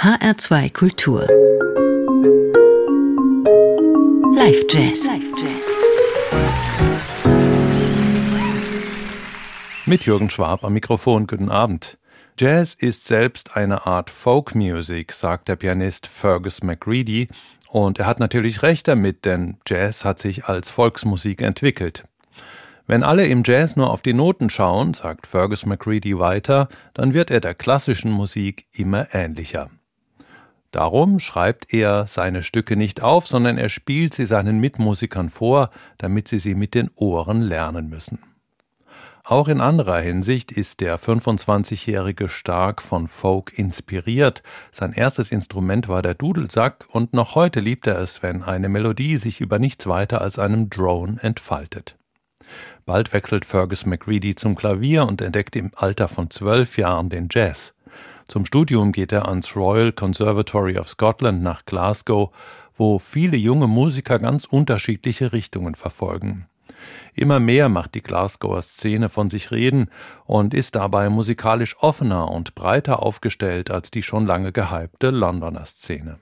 HR2 Kultur. Live Jazz. Mit Jürgen Schwab am Mikrofon. Guten Abend. Jazz ist selbst eine Art Folk Music, sagt der Pianist Fergus McReady. Und er hat natürlich recht damit, denn Jazz hat sich als Volksmusik entwickelt. Wenn alle im Jazz nur auf die Noten schauen, sagt Fergus McReady weiter, dann wird er der klassischen Musik immer ähnlicher. Darum schreibt er seine Stücke nicht auf, sondern er spielt sie seinen Mitmusikern vor, damit sie sie mit den Ohren lernen müssen. Auch in anderer Hinsicht ist der 25-Jährige stark von Folk inspiriert. Sein erstes Instrument war der Dudelsack und noch heute liebt er es, wenn eine Melodie sich über nichts weiter als einem Drone entfaltet. Bald wechselt Fergus McReady zum Klavier und entdeckt im Alter von zwölf Jahren den Jazz. Zum Studium geht er ans Royal Conservatory of Scotland nach Glasgow, wo viele junge Musiker ganz unterschiedliche Richtungen verfolgen. Immer mehr macht die Glasgower Szene von sich reden und ist dabei musikalisch offener und breiter aufgestellt als die schon lange gehypte Londoner Szene.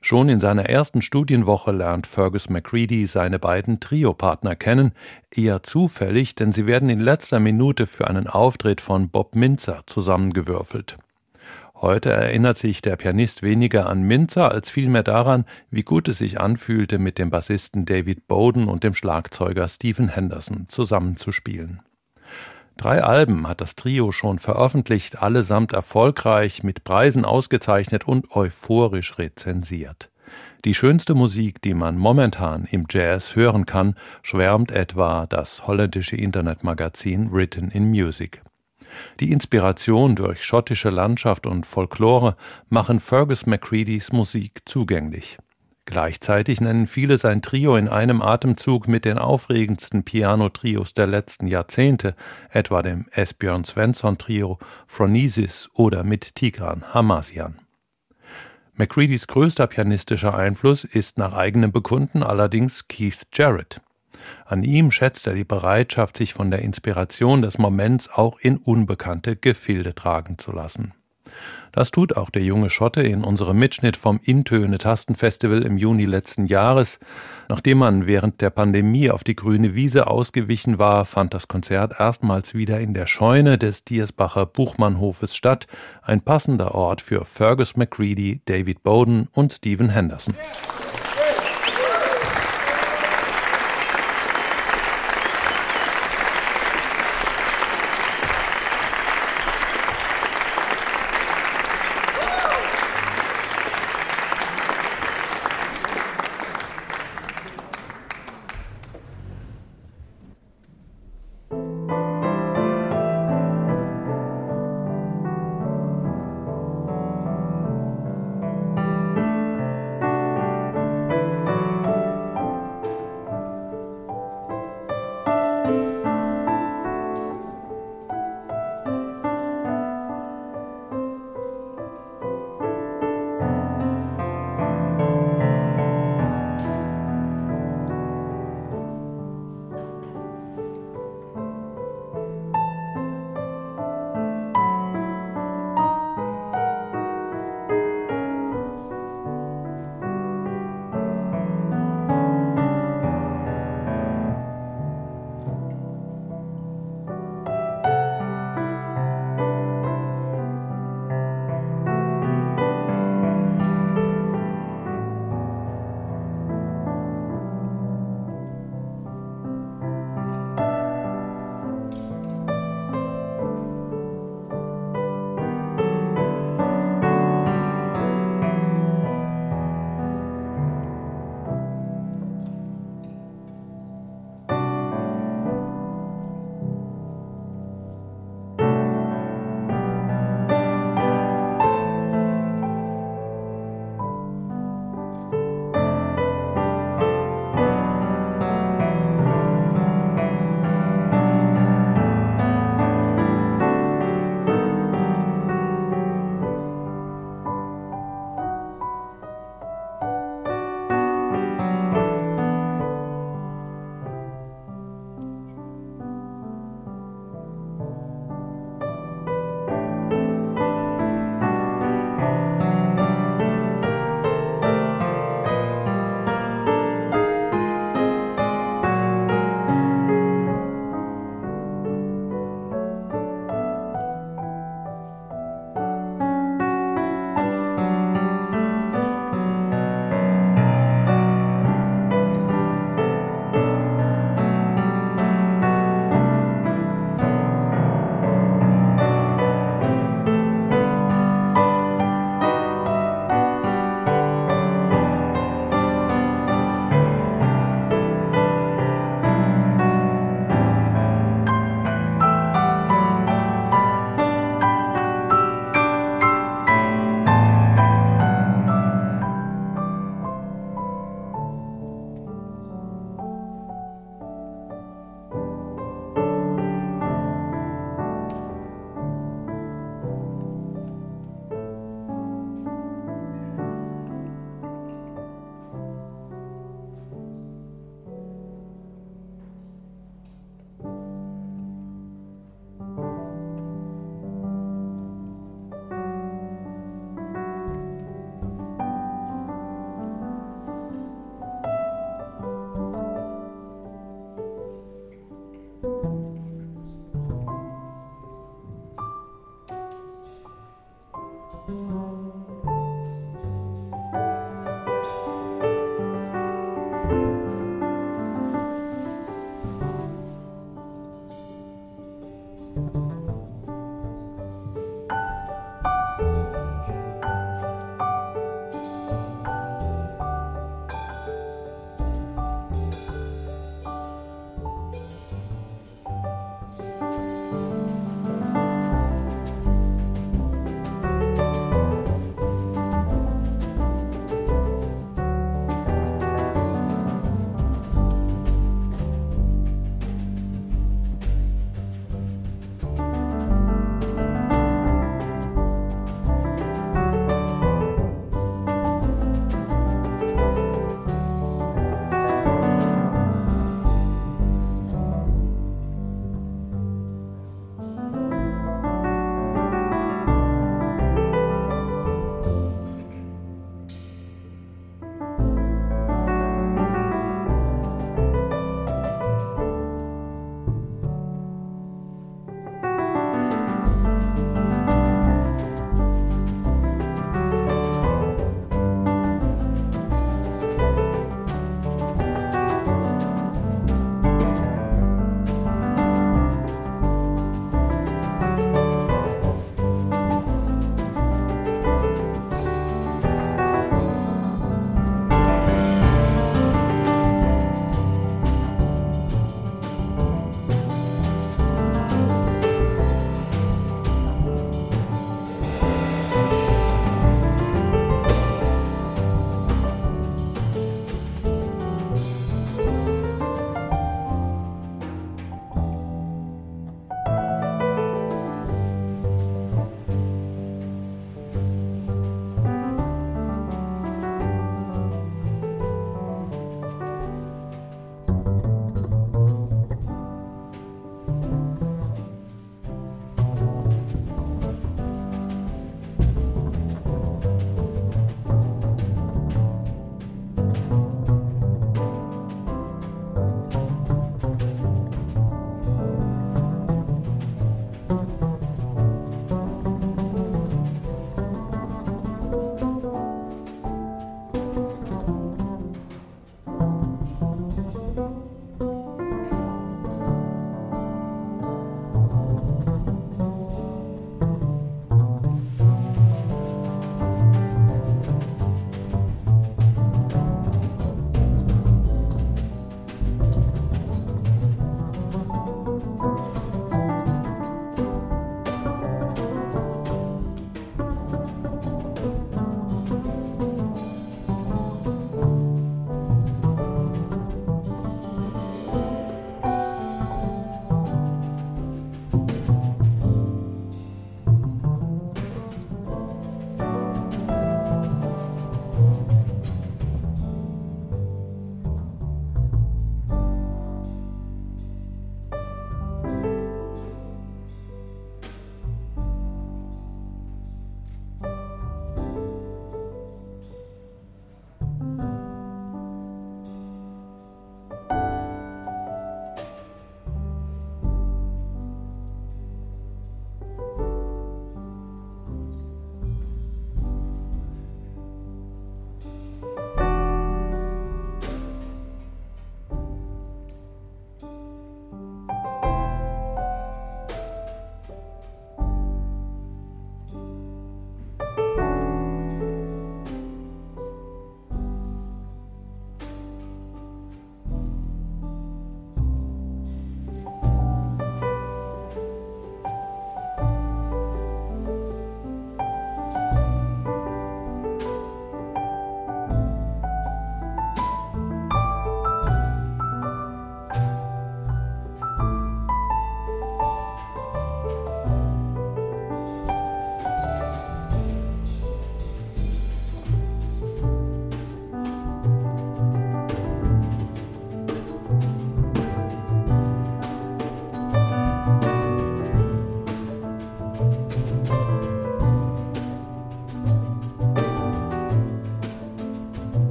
Schon in seiner ersten Studienwoche lernt Fergus McCready seine beiden Triopartner kennen, eher zufällig, denn sie werden in letzter Minute für einen Auftritt von Bob Minzer zusammengewürfelt. Heute erinnert sich der Pianist weniger an Minzer als vielmehr daran, wie gut es sich anfühlte, mit dem Bassisten David Bowden und dem Schlagzeuger Stephen Henderson zusammenzuspielen. Drei Alben hat das Trio schon veröffentlicht, allesamt erfolgreich, mit Preisen ausgezeichnet und euphorisch rezensiert. Die schönste Musik, die man momentan im Jazz hören kann, schwärmt etwa das holländische Internetmagazin Written in Music. Die Inspiration durch schottische Landschaft und Folklore machen Fergus McCreadys Musik zugänglich. Gleichzeitig nennen viele sein Trio in einem Atemzug mit den aufregendsten Piano-Trios der letzten Jahrzehnte, etwa dem Esbjörn Svensson Trio, Phronesis oder mit Tigran Hamasian. McCreadys größter pianistischer Einfluss ist nach eigenem Bekunden allerdings Keith Jarrett. An ihm schätzt er die Bereitschaft, sich von der Inspiration des Moments auch in unbekannte Gefilde tragen zu lassen. Das tut auch der junge Schotte in unserem Mitschnitt vom Intöne Tastenfestival im Juni letzten Jahres. Nachdem man während der Pandemie auf die grüne Wiese ausgewichen war, fand das Konzert erstmals wieder in der Scheune des Diersbacher Buchmannhofes statt, ein passender Ort für Fergus McCready, David Bowden und Stephen Henderson.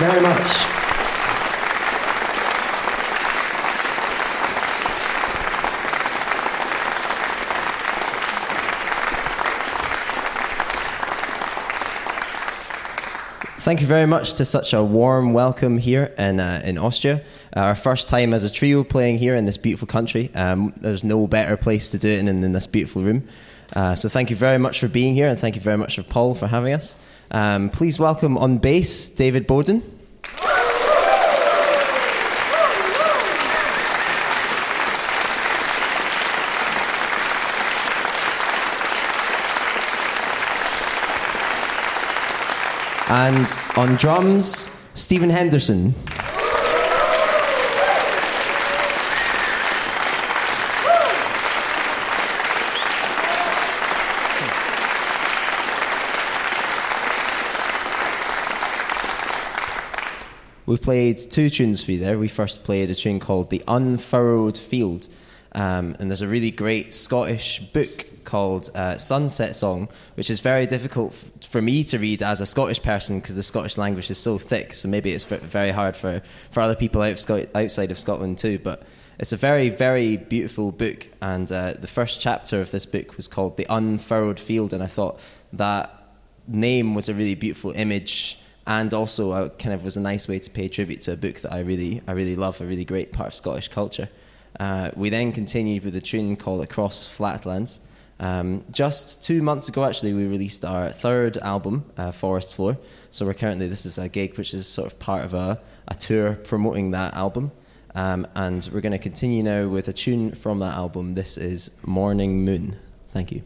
Very much. Thank you very much to such a warm welcome here in, uh, in Austria. Uh, our first time as a trio playing here in this beautiful country. Um, there's no better place to do it than in this beautiful room. Uh, so thank you very much for being here, and thank you very much for Paul for having us. Um, please welcome on bass David Bowden. And on drums, Stephen Henderson. We played two tunes for you there. We first played a tune called The Unfurrowed Field. Um, and there's a really great Scottish book called uh, Sunset Song, which is very difficult f- for me to read as a Scottish person because the Scottish language is so thick. So maybe it's very hard for, for other people out of Sc- outside of Scotland too. But it's a very, very beautiful book. And uh, the first chapter of this book was called The Unfurrowed Field. And I thought that name was a really beautiful image and also uh, kind of was a nice way to pay tribute to a book that I really, I really love, a really great part of Scottish culture. Uh, we then continued with a tune called Across Flatlands. Um, just two months ago, actually, we released our third album, uh, Forest Floor. So we're currently, this is a gig which is sort of part of a, a tour promoting that album. Um, and we're going to continue now with a tune from that album. This is Morning Moon. Thank you.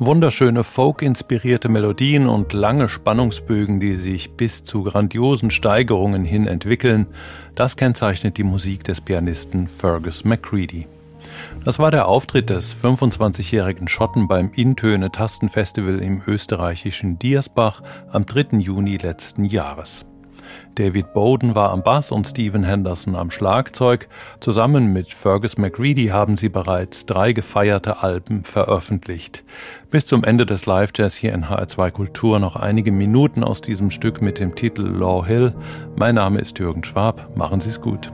Wunderschöne Folk-inspirierte Melodien und lange Spannungsbögen, die sich bis zu grandiosen Steigerungen hin entwickeln, das kennzeichnet die Musik des Pianisten Fergus McCready. Das war der Auftritt des 25-jährigen Schotten beim Intöne Tastenfestival im österreichischen Diersbach am 3. Juni letzten Jahres. David Bowden war am Bass und Stephen Henderson am Schlagzeug. Zusammen mit Fergus McReady haben sie bereits drei gefeierte Alben veröffentlicht. Bis zum Ende des Live-Jazz hier in HR2 Kultur noch einige Minuten aus diesem Stück mit dem Titel Law Hill. Mein Name ist Jürgen Schwab. Machen Sie es gut.